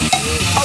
Oh!